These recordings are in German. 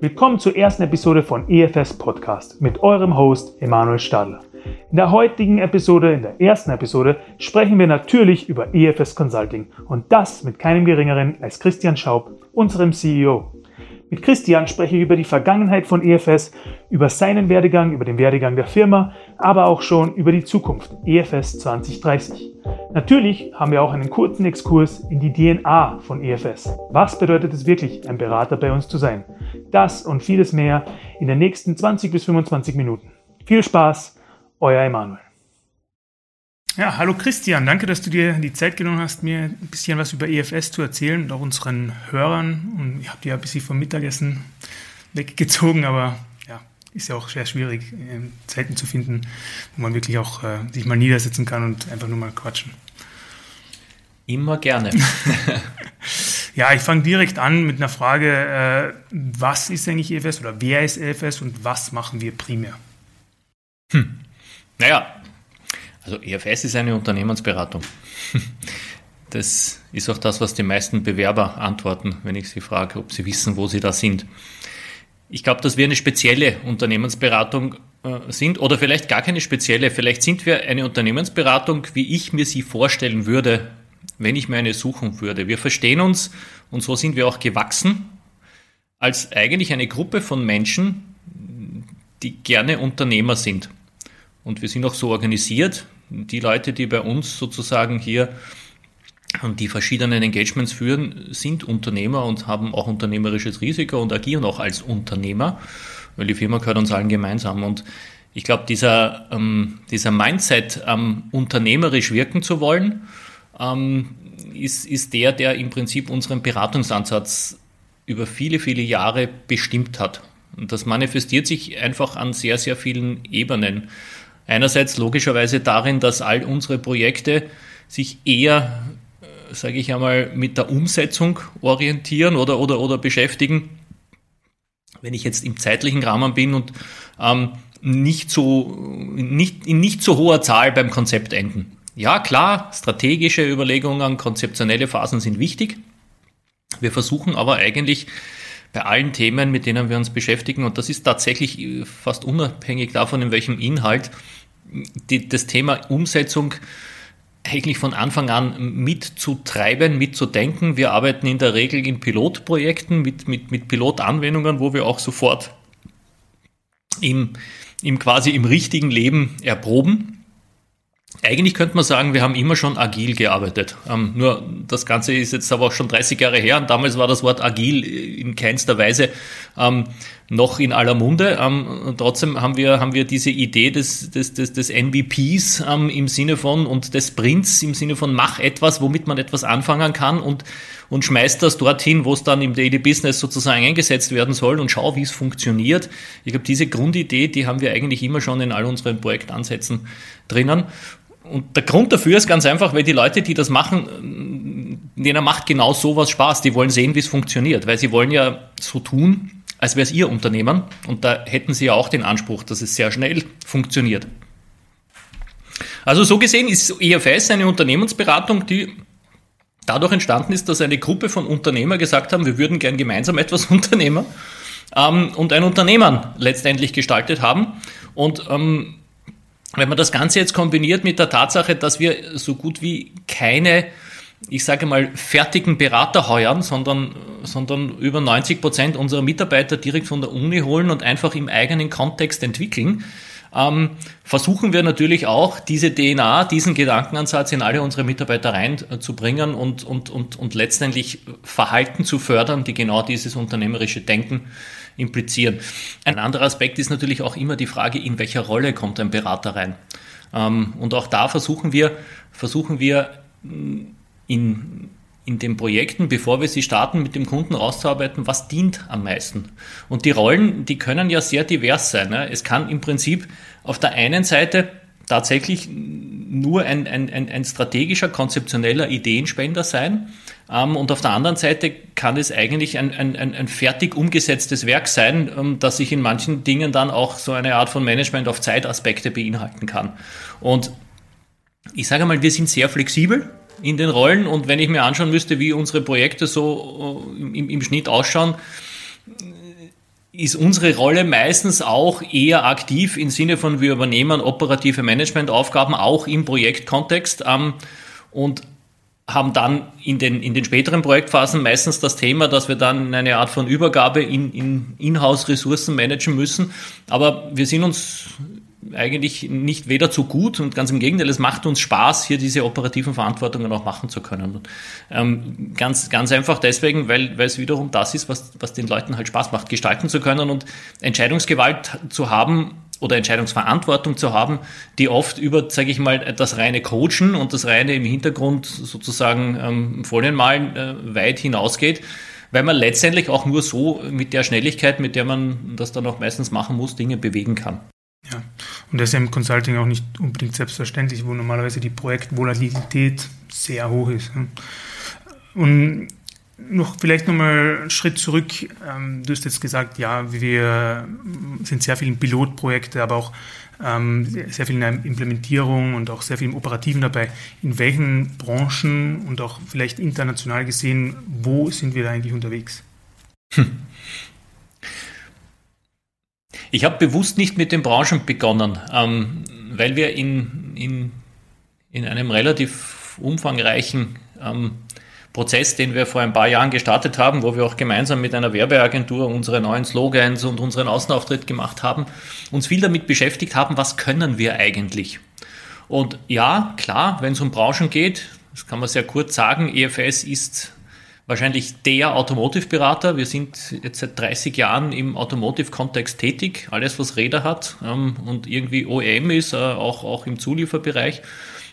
Willkommen zur ersten Episode von EFS Podcast mit eurem Host Emanuel Stadler. In der heutigen Episode, in der ersten Episode, sprechen wir natürlich über EFS Consulting und das mit keinem geringeren als Christian Schaub, unserem CEO. Mit Christian spreche ich über die Vergangenheit von EFS, über seinen Werdegang, über den Werdegang der Firma, aber auch schon über die Zukunft, EFS 2030. Natürlich haben wir auch einen kurzen Exkurs in die DNA von EFS. Was bedeutet es wirklich, ein Berater bei uns zu sein? Das und vieles mehr in den nächsten 20 bis 25 Minuten. Viel Spaß, euer Emanuel. Ja, hallo Christian, danke, dass du dir die Zeit genommen hast, mir ein bisschen was über EFS zu erzählen und auch unseren Hörern. Und ich habe dir ein bisschen vom Mittagessen weggezogen, aber ja, ist ja auch sehr schwierig, ähm, Zeiten zu finden, wo man wirklich auch äh, sich mal niedersetzen kann und einfach nur mal quatschen. Immer gerne. ja, ich fange direkt an mit einer Frage, äh, was ist eigentlich EFS oder wer ist EFS und was machen wir primär? Hm. Naja, also EFS ist eine Unternehmensberatung. Das ist auch das, was die meisten Bewerber antworten, wenn ich sie frage, ob sie wissen, wo sie da sind. Ich glaube, dass wir eine spezielle Unternehmensberatung äh, sind oder vielleicht gar keine spezielle. Vielleicht sind wir eine Unternehmensberatung, wie ich mir sie vorstellen würde, wenn ich mir eine suchen würde. Wir verstehen uns und so sind wir auch gewachsen als eigentlich eine Gruppe von Menschen, die gerne Unternehmer sind. Und wir sind auch so organisiert, die Leute, die bei uns sozusagen hier die verschiedenen Engagements führen, sind Unternehmer und haben auch unternehmerisches Risiko und agieren auch als Unternehmer, weil die Firma gehört uns allen gemeinsam. Und ich glaube, dieser, ähm, dieser Mindset, ähm, unternehmerisch wirken zu wollen, ähm, ist, ist der, der im Prinzip unseren Beratungsansatz über viele, viele Jahre bestimmt hat. Und das manifestiert sich einfach an sehr, sehr vielen Ebenen. Einerseits logischerweise darin, dass all unsere Projekte sich eher, äh, sage ich einmal, mit der Umsetzung orientieren oder, oder, oder beschäftigen. Wenn ich jetzt im zeitlichen Rahmen bin und ähm, nicht so, nicht, in nicht so hoher Zahl beim Konzept enden. Ja, klar, strategische Überlegungen, konzeptionelle Phasen sind wichtig. Wir versuchen aber eigentlich bei allen Themen, mit denen wir uns beschäftigen, und das ist tatsächlich äh, fast unabhängig davon, in welchem Inhalt, die, das Thema Umsetzung eigentlich von Anfang an mitzutreiben, mitzudenken. Wir arbeiten in der Regel in Pilotprojekten mit, mit, mit Pilotanwendungen, wo wir auch sofort im, im quasi im richtigen Leben erproben. Eigentlich könnte man sagen, wir haben immer schon agil gearbeitet. Ähm, nur das Ganze ist jetzt aber auch schon 30 Jahre her und damals war das Wort agil in keinster Weise ähm, noch in aller Munde. Ähm, trotzdem haben wir, haben wir diese Idee des, des, des, des MVPs ähm, im Sinne von und des Sprints im Sinne von mach etwas, womit man etwas anfangen kann und, und schmeißt das dorthin, wo es dann im Daily Business sozusagen eingesetzt werden soll und schau, wie es funktioniert. Ich glaube, diese Grundidee, die haben wir eigentlich immer schon in all unseren Projektansätzen drinnen. Und der Grund dafür ist ganz einfach, weil die Leute, die das machen, denen macht genau sowas Spaß. Die wollen sehen, wie es funktioniert, weil sie wollen ja so tun, als wäre es ihr Unternehmen. Und da hätten sie ja auch den Anspruch, dass es sehr schnell funktioniert. Also so gesehen ist EFS eine Unternehmensberatung, die dadurch entstanden ist, dass eine Gruppe von Unternehmern gesagt haben, wir würden gern gemeinsam etwas unternehmen ähm, und ein Unternehmen letztendlich gestaltet haben. Und ähm, wenn man das Ganze jetzt kombiniert mit der Tatsache, dass wir so gut wie keine, ich sage mal, fertigen Berater heuern, sondern, sondern über 90 Prozent unserer Mitarbeiter direkt von der Uni holen und einfach im eigenen Kontext entwickeln, ähm, versuchen wir natürlich auch, diese DNA, diesen Gedankenansatz in alle unsere Mitarbeiter reinzubringen und, und, und, und letztendlich Verhalten zu fördern, die genau dieses unternehmerische Denken implizieren. Ein anderer Aspekt ist natürlich auch immer die Frage, in welcher Rolle kommt ein Berater rein. Ähm, und auch da versuchen wir, versuchen wir in, in den Projekten, bevor wir sie starten, mit dem Kunden rauszuarbeiten, was dient am meisten. Und die Rollen, die können ja sehr divers sein. Ne? Es kann im Prinzip auf der einen Seite tatsächlich nur ein, ein, ein, ein strategischer, konzeptioneller Ideenspender sein. Ähm, und auf der anderen Seite kann es eigentlich ein, ein, ein fertig umgesetztes Werk sein, ähm, das sich in manchen Dingen dann auch so eine Art von Management auf Zeitaspekte beinhalten kann. Und ich sage mal, wir sind sehr flexibel in den Rollen und wenn ich mir anschauen müsste, wie unsere Projekte so äh, im, im Schnitt ausschauen, ist unsere Rolle meistens auch eher aktiv im Sinne von, wir übernehmen operative Managementaufgaben auch im Projektkontext ähm, und haben dann in den, in den späteren Projektphasen meistens das Thema, dass wir dann eine Art von Übergabe in, in Inhouse-Ressourcen managen müssen. Aber wir sind uns eigentlich nicht weder zu gut und ganz im Gegenteil, es macht uns Spaß, hier diese operativen Verantwortungen auch machen zu können. Ähm, ganz, ganz einfach deswegen, weil, weil es wiederum das ist, was, was den Leuten halt Spaß macht, gestalten zu können und Entscheidungsgewalt zu haben oder Entscheidungsverantwortung zu haben, die oft über, sage ich mal, das reine Coachen und das reine im Hintergrund sozusagen ähm, Folienmalen äh, weit hinausgeht, weil man letztendlich auch nur so mit der Schnelligkeit, mit der man das dann auch meistens machen muss, Dinge bewegen kann. Ja, und das ist ja im Consulting auch nicht unbedingt selbstverständlich, wo normalerweise die Projektvolatilität sehr hoch ist. Und noch vielleicht nochmal einen Schritt zurück. Ähm, du hast jetzt gesagt, ja, wir sind sehr viel in Pilotprojekte, aber auch ähm, sehr viel in der Implementierung und auch sehr viel im Operativen dabei. In welchen Branchen und auch vielleicht international gesehen, wo sind wir da eigentlich unterwegs? Hm. Ich habe bewusst nicht mit den Branchen begonnen, ähm, weil wir in, in, in einem relativ umfangreichen ähm, Prozess, den wir vor ein paar Jahren gestartet haben, wo wir auch gemeinsam mit einer Werbeagentur unsere neuen Slogans und unseren Außenauftritt gemacht haben, uns viel damit beschäftigt haben, was können wir eigentlich? Und ja, klar, wenn es um Branchen geht, das kann man sehr kurz sagen, EFS ist wahrscheinlich der Automotive-Berater. Wir sind jetzt seit 30 Jahren im Automotive-Kontext tätig. Alles, was Räder hat ähm, und irgendwie OEM ist, äh, auch, auch im Zulieferbereich.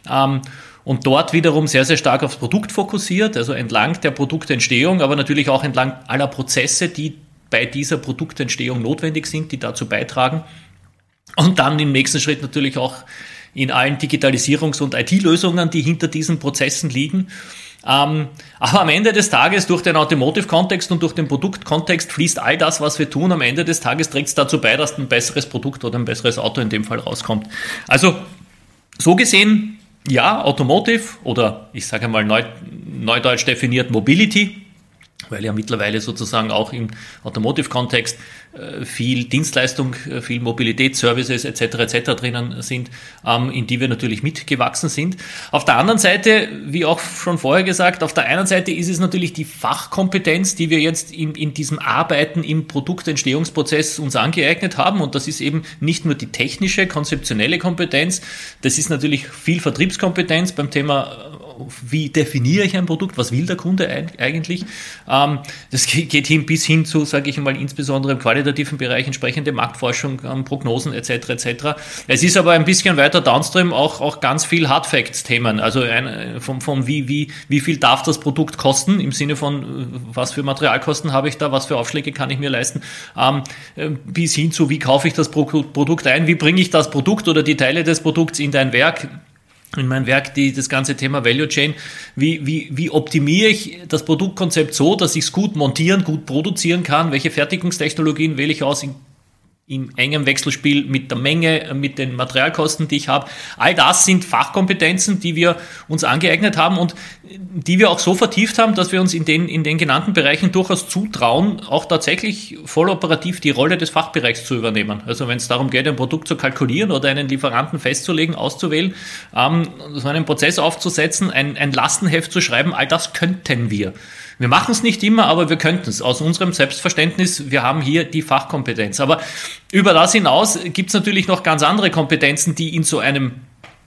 Ähm, und dort wiederum sehr, sehr stark aufs Produkt fokussiert, also entlang der Produktentstehung, aber natürlich auch entlang aller Prozesse, die bei dieser Produktentstehung notwendig sind, die dazu beitragen. Und dann im nächsten Schritt natürlich auch in allen Digitalisierungs- und IT-Lösungen, die hinter diesen Prozessen liegen. Ähm, aber am Ende des Tages, durch den Automotive-Kontext und durch den Produktkontext fließt all das, was wir tun, am Ende des Tages trägt es dazu bei, dass ein besseres Produkt oder ein besseres Auto in dem Fall rauskommt. Also so gesehen ja, Automotive oder ich sage mal neu, neudeutsch definiert Mobility, weil ja mittlerweile sozusagen auch im Automotive-Kontext äh, viel Dienstleistung, äh, viel Mobilitätsservices etc. etc. drinnen sind, ähm, in die wir natürlich mitgewachsen sind. Auf der anderen Seite, wie auch schon vorher gesagt, auf der einen Seite ist es natürlich die Fachkompetenz, die wir jetzt in, in diesem Arbeiten im Produktentstehungsprozess uns angeeignet haben. Und das ist eben nicht nur die technische, konzeptionelle Kompetenz, das ist natürlich viel Vertriebskompetenz beim Thema wie definiere ich ein Produkt, was will der Kunde eigentlich. Ähm, das geht hin bis hin zu, sage ich mal, insbesondere im qualitativen Bereich entsprechende Marktforschung, ähm, Prognosen etc. etc. Es ist aber ein bisschen weiter downstream auch, auch ganz viel Hard Facts Themen, also ein, vom, vom wie, wie, wie viel darf das Produkt kosten, im Sinne von äh, was für Materialkosten habe ich da, was für Aufschläge kann ich mir leisten, ähm, äh, bis hin zu wie kaufe ich das Produkt ein, wie bringe ich das Produkt oder die Teile des Produkts in dein Werk, in mein Werk die, das ganze Thema Value Chain. Wie, wie, wie optimiere ich das Produktkonzept so, dass ich es gut montieren, gut produzieren kann? Welche Fertigungstechnologien wähle ich aus? In im engen Wechselspiel mit der Menge, mit den Materialkosten, die ich habe. All das sind Fachkompetenzen, die wir uns angeeignet haben und die wir auch so vertieft haben, dass wir uns in den, in den genannten Bereichen durchaus zutrauen, auch tatsächlich voll operativ die Rolle des Fachbereichs zu übernehmen. Also wenn es darum geht, ein Produkt zu kalkulieren oder einen Lieferanten festzulegen, auszuwählen, ähm, so einen Prozess aufzusetzen, ein, ein Lastenheft zu schreiben, all das könnten wir. Wir machen es nicht immer, aber wir könnten es. Aus unserem Selbstverständnis, wir haben hier die Fachkompetenz. Aber über das hinaus gibt es natürlich noch ganz andere Kompetenzen, die in so einem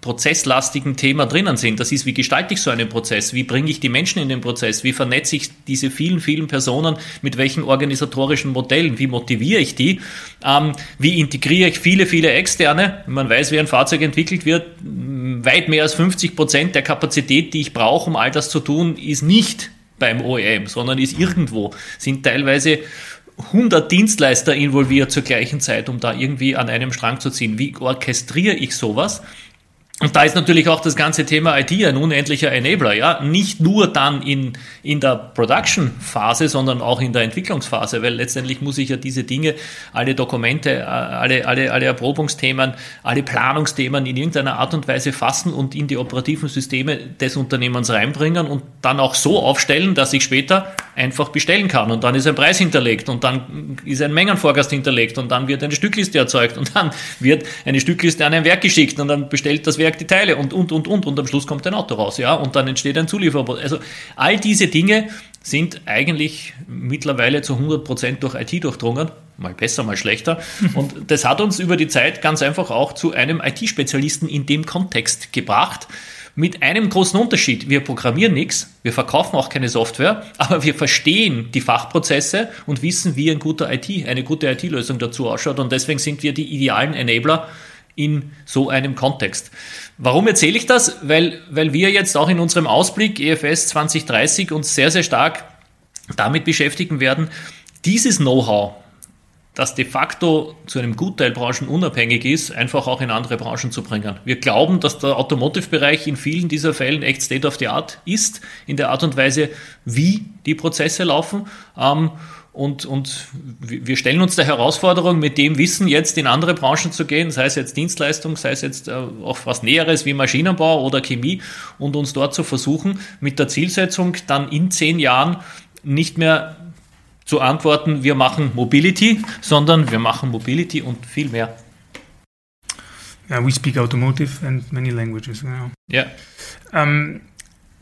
prozesslastigen Thema drinnen sind. Das ist, wie gestalte ich so einen Prozess? Wie bringe ich die Menschen in den Prozess? Wie vernetze ich diese vielen, vielen Personen? Mit welchen organisatorischen Modellen? Wie motiviere ich die? Ähm, wie integriere ich viele, viele Externe? Man weiß, wie ein Fahrzeug entwickelt wird. Weit mehr als 50 Prozent der Kapazität, die ich brauche, um all das zu tun, ist nicht beim OEM, sondern ist irgendwo, sind teilweise 100 Dienstleister involviert zur gleichen Zeit, um da irgendwie an einem Strang zu ziehen. Wie orchestriere ich sowas? Und da ist natürlich auch das ganze Thema IT ein unendlicher Enabler, ja. Nicht nur dann in, in der Production-Phase, sondern auch in der Entwicklungsphase, weil letztendlich muss ich ja diese Dinge, alle Dokumente, äh, alle, alle, alle Erprobungsthemen, alle Planungsthemen in irgendeiner Art und Weise fassen und in die operativen Systeme des Unternehmens reinbringen und dann auch so aufstellen, dass ich später einfach bestellen kann. Und dann ist ein Preis hinterlegt und dann ist ein Mengenvorgast hinterlegt und dann wird eine Stückliste erzeugt und dann wird eine Stückliste an ein Werk geschickt und dann bestellt das Werk Werk die Teile und, und, und, und, und am Schluss kommt ein Auto raus, ja, und dann entsteht ein Zulieferer. Also all diese Dinge sind eigentlich mittlerweile zu 100 Prozent durch IT durchdrungen. Mal besser, mal schlechter. Und das hat uns über die Zeit ganz einfach auch zu einem IT-Spezialisten in dem Kontext gebracht. Mit einem großen Unterschied. Wir programmieren nichts, wir verkaufen auch keine Software, aber wir verstehen die Fachprozesse und wissen, wie ein guter IT, eine gute IT-Lösung dazu ausschaut. Und deswegen sind wir die idealen Enabler in so einem Kontext. Warum erzähle ich das? Weil, weil wir jetzt auch in unserem Ausblick EFS 2030 uns sehr, sehr stark damit beschäftigen werden, dieses Know-how, das de facto zu einem Gutteil branchenunabhängig ist, einfach auch in andere Branchen zu bringen. Wir glauben, dass der Automotive-Bereich in vielen dieser Fällen echt State of the Art ist, in der Art und Weise, wie die Prozesse laufen. Ähm, und, und wir stellen uns der Herausforderung, mit dem Wissen jetzt in andere Branchen zu gehen, sei es jetzt Dienstleistung, sei es jetzt äh, auch was Näheres wie Maschinenbau oder Chemie und uns dort zu versuchen, mit der Zielsetzung dann in zehn Jahren nicht mehr zu antworten, wir machen Mobility, sondern wir machen Mobility und viel mehr. Ja, we speak automotive and many languages. Ja. Ähm,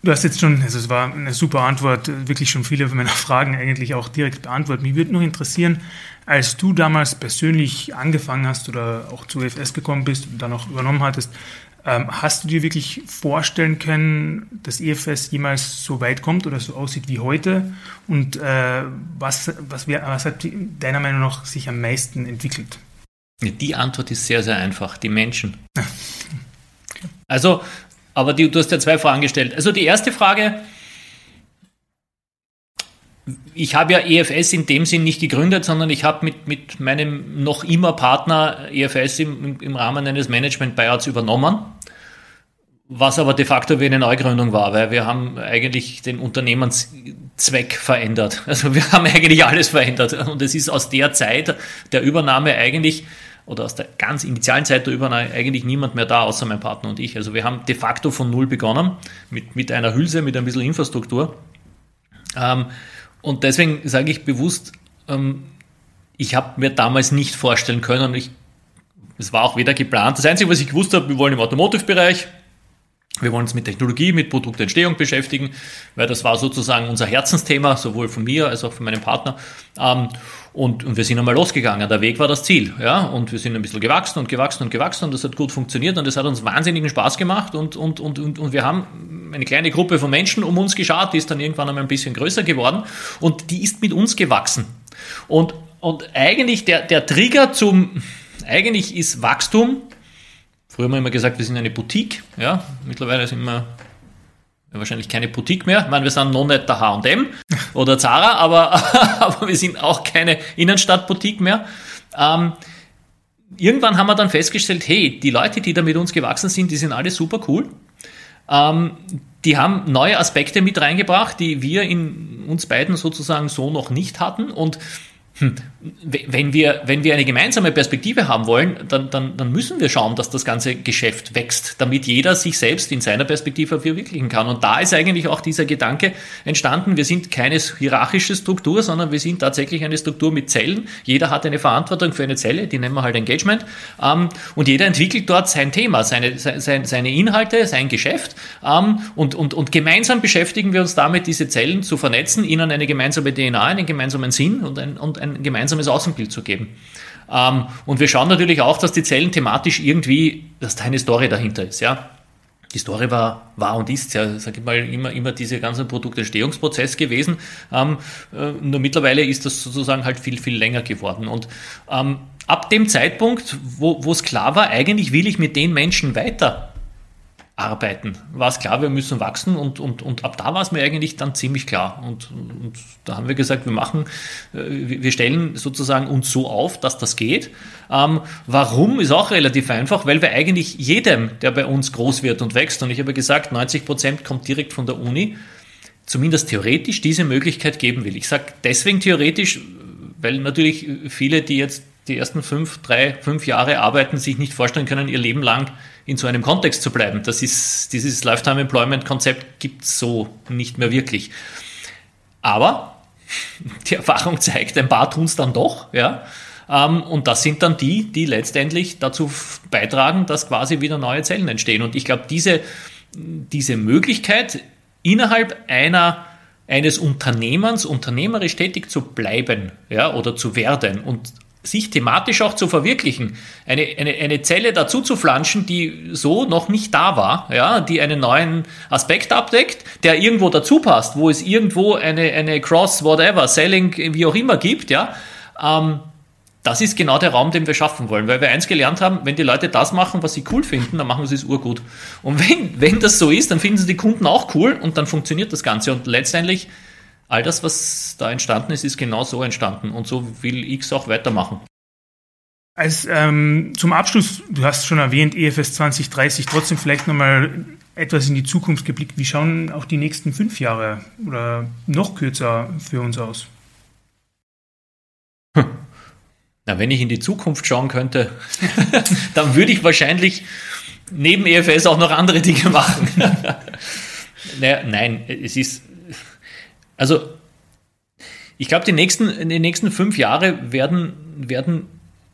Du hast jetzt schon, also es war eine super Antwort, wirklich schon viele meiner Fragen eigentlich auch direkt beantwortet. Mich würde noch interessieren, als du damals persönlich angefangen hast oder auch zu EFS gekommen bist und dann auch übernommen hattest, ähm, hast du dir wirklich vorstellen können, dass EFS jemals so weit kommt oder so aussieht wie heute? Und äh, was, was, was hat deiner Meinung nach sich am meisten entwickelt? Die Antwort ist sehr, sehr einfach, die Menschen. Also aber die, du hast ja zwei Fragen gestellt. Also die erste Frage, ich habe ja EFS in dem Sinn nicht gegründet, sondern ich habe mit, mit meinem noch immer Partner EFS im, im Rahmen eines Management-Buyouts übernommen, was aber de facto wie eine Neugründung war, weil wir haben eigentlich den Unternehmenszweck verändert. Also wir haben eigentlich alles verändert und es ist aus der Zeit der Übernahme eigentlich oder aus der ganz initialen Zeit der Übernahme eigentlich niemand mehr da, außer mein Partner und ich. Also wir haben de facto von null begonnen, mit, mit einer Hülse, mit ein bisschen Infrastruktur. Ähm, und deswegen sage ich bewusst, ähm, ich habe mir damals nicht vorstellen können, ich, es war auch weder geplant. Das Einzige, was ich gewusst habe, wir wollen im Automotive-Bereich, wir wollen uns mit Technologie, mit Produktentstehung beschäftigen, weil das war sozusagen unser Herzensthema, sowohl von mir als auch von meinem Partner. Ähm, und, wir sind einmal losgegangen. Der Weg war das Ziel. Und wir sind ein bisschen gewachsen und gewachsen und gewachsen und das hat gut funktioniert und das hat uns wahnsinnigen Spaß gemacht und, und, und, und, und wir haben eine kleine Gruppe von Menschen um uns geschaut, die ist dann irgendwann einmal ein bisschen größer geworden und die ist mit uns gewachsen. Und, und eigentlich der, der Trigger zum, eigentlich ist Wachstum, früher haben wir immer gesagt, wir sind eine Boutique, ja, mittlerweile sind wir wahrscheinlich keine Boutique mehr. Ich meine, wir sind noch nicht der H&M oder Zara, aber, aber wir sind auch keine Innenstadtboutique mehr. Ähm, irgendwann haben wir dann festgestellt, hey, die Leute, die da mit uns gewachsen sind, die sind alle super cool. Ähm, die haben neue Aspekte mit reingebracht, die wir in uns beiden sozusagen so noch nicht hatten und hm, wenn wir, wenn wir eine gemeinsame Perspektive haben wollen, dann, dann, dann müssen wir schauen, dass das ganze Geschäft wächst, damit jeder sich selbst in seiner Perspektive verwirklichen kann. Und da ist eigentlich auch dieser Gedanke entstanden, wir sind keine hierarchische Struktur, sondern wir sind tatsächlich eine Struktur mit Zellen. Jeder hat eine Verantwortung für eine Zelle, die nennen wir halt Engagement. Ähm, und jeder entwickelt dort sein Thema, seine, seine, seine Inhalte, sein Geschäft. Ähm, und, und, und gemeinsam beschäftigen wir uns damit, diese Zellen zu vernetzen, ihnen eine gemeinsame DNA, einen gemeinsamen Sinn und ein, und ein gemeinsames Außenbild zu geben. Ähm, und wir schauen natürlich auch, dass die Zellen thematisch irgendwie, dass da eine Story dahinter ist, ja. Die Story war, war und ist ja, sag ich mal, immer, immer dieser ganze Produktentstehungsprozess gewesen. Ähm, äh, nur mittlerweile ist das sozusagen halt viel, viel länger geworden. Und ähm, ab dem Zeitpunkt, wo es klar war, eigentlich will ich mit den Menschen weiter arbeiten, war es klar, wir müssen wachsen und, und, und ab da war es mir eigentlich dann ziemlich klar. Und, und da haben wir gesagt, wir machen, äh, wir stellen sozusagen uns so auf, dass das geht. Ähm, warum ist auch relativ einfach, weil wir eigentlich jedem, der bei uns groß wird und wächst, und ich habe gesagt, 90 Prozent kommt direkt von der Uni, zumindest theoretisch diese Möglichkeit geben will. Ich sage deswegen theoretisch, weil natürlich viele, die jetzt die ersten fünf, drei, fünf Jahre arbeiten, sich nicht vorstellen können, ihr Leben lang in so einem Kontext zu bleiben. Das ist, dieses Lifetime Employment Konzept gibt es so nicht mehr wirklich. Aber die Erfahrung zeigt, ein paar tun es dann doch, ja. Ähm, und das sind dann die, die letztendlich dazu beitragen, dass quasi wieder neue Zellen entstehen. Und ich glaube, diese, diese Möglichkeit, innerhalb einer eines Unternehmens unternehmerisch tätig zu bleiben ja, oder zu werden und sich thematisch auch zu verwirklichen, eine, eine, eine Zelle dazu zu flanschen, die so noch nicht da war, ja, die einen neuen Aspekt abdeckt, der irgendwo dazu passt, wo es irgendwo eine, eine Cross, whatever, Selling, wie auch immer gibt, ja, ähm, das ist genau der Raum, den wir schaffen wollen, weil wir eins gelernt haben, wenn die Leute das machen, was sie cool finden, dann machen sie es urgut. Und wenn, wenn das so ist, dann finden sie die Kunden auch cool und dann funktioniert das Ganze. Und letztendlich all das, was da entstanden ist, ist genau so entstanden und so will ich es auch weitermachen. Als ähm, zum Abschluss, du hast schon erwähnt, EFS 2030, trotzdem vielleicht nochmal etwas in die Zukunft geblickt. Wie schauen auch die nächsten fünf Jahre oder noch kürzer für uns aus? Hm. Na, wenn ich in die Zukunft schauen könnte, dann würde ich wahrscheinlich neben EFS auch noch andere Dinge machen. naja, nein, es ist also ich glaube, die nächsten, die nächsten fünf Jahre werden, werden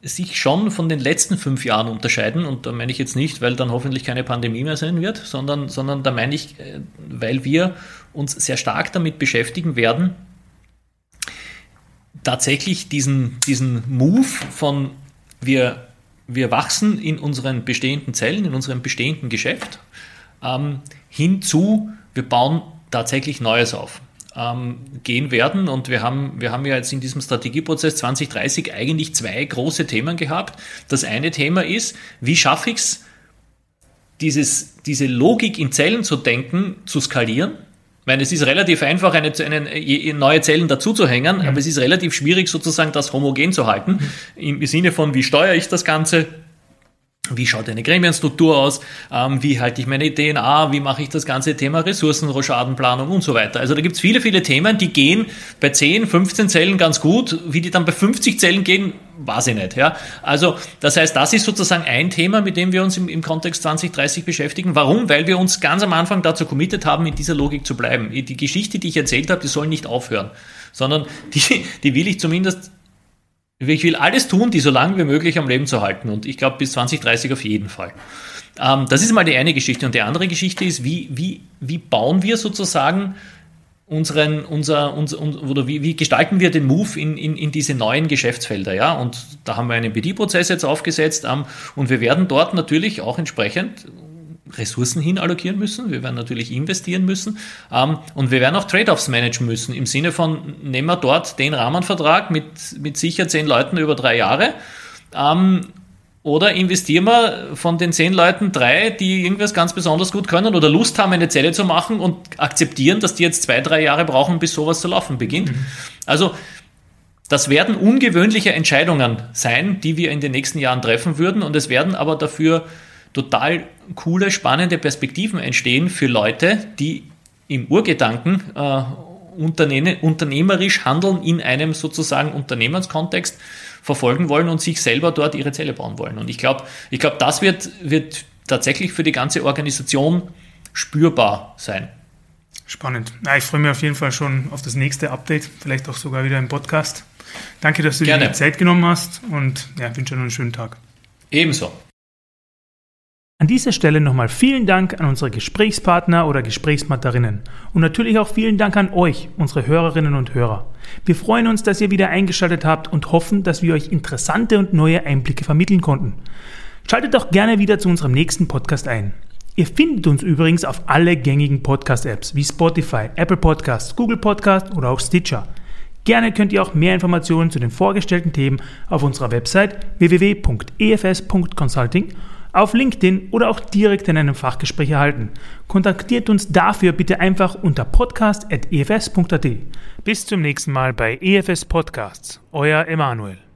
sich schon von den letzten fünf Jahren unterscheiden. Und da meine ich jetzt nicht, weil dann hoffentlich keine Pandemie mehr sein wird, sondern, sondern da meine ich, äh, weil wir uns sehr stark damit beschäftigen werden, tatsächlich diesen, diesen Move von wir, wir wachsen in unseren bestehenden Zellen, in unserem bestehenden Geschäft, ähm, hinzu, wir bauen tatsächlich Neues auf ähm, gehen werden. Und wir haben, wir haben ja jetzt in diesem Strategieprozess 2030 eigentlich zwei große Themen gehabt. Das eine Thema ist, wie schaffe ich es, dieses, diese Logik in Zellen zu denken, zu skalieren. Ich meine, es ist relativ einfach, eine, eine neue Zellen dazuzuhängen, mhm. aber es ist relativ schwierig, sozusagen das homogen zu halten. Mhm. Im Sinne von, wie steuere ich das Ganze? Wie schaut eine Gremienstruktur aus? Ähm, wie halte ich meine DNA? Wie mache ich das ganze Thema Ressourcenschadenplanung und so weiter? Also da gibt es viele, viele Themen, die gehen bei 10, 15 Zellen ganz gut. Wie die dann bei 50 Zellen gehen, weiß ich nicht. Ja? Also das heißt, das ist sozusagen ein Thema, mit dem wir uns im, im Kontext 2030 beschäftigen. Warum? Weil wir uns ganz am Anfang dazu committed haben, in dieser Logik zu bleiben. Die Geschichte, die ich erzählt habe, die soll nicht aufhören, sondern die, die will ich zumindest ich will alles tun, die so lange wie möglich am Leben zu halten. Und ich glaube, bis 2030 auf jeden Fall. Ähm, das ist mal die eine Geschichte. Und die andere Geschichte ist, wie, wie, wie bauen wir sozusagen unseren, unser, unser, oder wie, wie gestalten wir den Move in, in, in diese neuen Geschäftsfelder, ja? Und da haben wir einen BD-Prozess jetzt aufgesetzt ähm, und wir werden dort natürlich auch entsprechend Ressourcen hin allokieren müssen, wir werden natürlich investieren müssen ähm, und wir werden auch Trade-offs managen müssen im Sinne von, nehmen wir dort den Rahmenvertrag mit, mit sicher zehn Leuten über drei Jahre ähm, oder investieren wir von den zehn Leuten drei, die irgendwas ganz besonders gut können oder Lust haben, eine Zelle zu machen und akzeptieren, dass die jetzt zwei, drei Jahre brauchen, bis sowas zu laufen beginnt. Mhm. Also das werden ungewöhnliche Entscheidungen sein, die wir in den nächsten Jahren treffen würden und es werden aber dafür total coole, spannende Perspektiven entstehen für Leute, die im Urgedanken äh, unternehmerisch handeln in einem sozusagen Unternehmenskontext verfolgen wollen und sich selber dort ihre Zelle bauen wollen. Und ich glaube, ich glaube, das wird, wird tatsächlich für die ganze Organisation spürbar sein. Spannend. Ja, ich freue mich auf jeden Fall schon auf das nächste Update, vielleicht auch sogar wieder im Podcast. Danke, dass du Gerne. dir die Zeit genommen hast und ja, wünsche dir noch einen schönen Tag. Ebenso. An dieser Stelle nochmal vielen Dank an unsere Gesprächspartner oder Gesprächspartnerinnen und natürlich auch vielen Dank an euch, unsere Hörerinnen und Hörer. Wir freuen uns, dass ihr wieder eingeschaltet habt und hoffen, dass wir euch interessante und neue Einblicke vermitteln konnten. Schaltet doch gerne wieder zu unserem nächsten Podcast ein. Ihr findet uns übrigens auf alle gängigen Podcast-Apps wie Spotify, Apple Podcasts, Google Podcasts oder auch Stitcher. Gerne könnt ihr auch mehr Informationen zu den vorgestellten Themen auf unserer Website www.efs.consulting auf LinkedIn oder auch direkt in einem Fachgespräch erhalten. Kontaktiert uns dafür bitte einfach unter podcast.efs.at. Bis zum nächsten Mal bei EFS Podcasts. Euer Emanuel.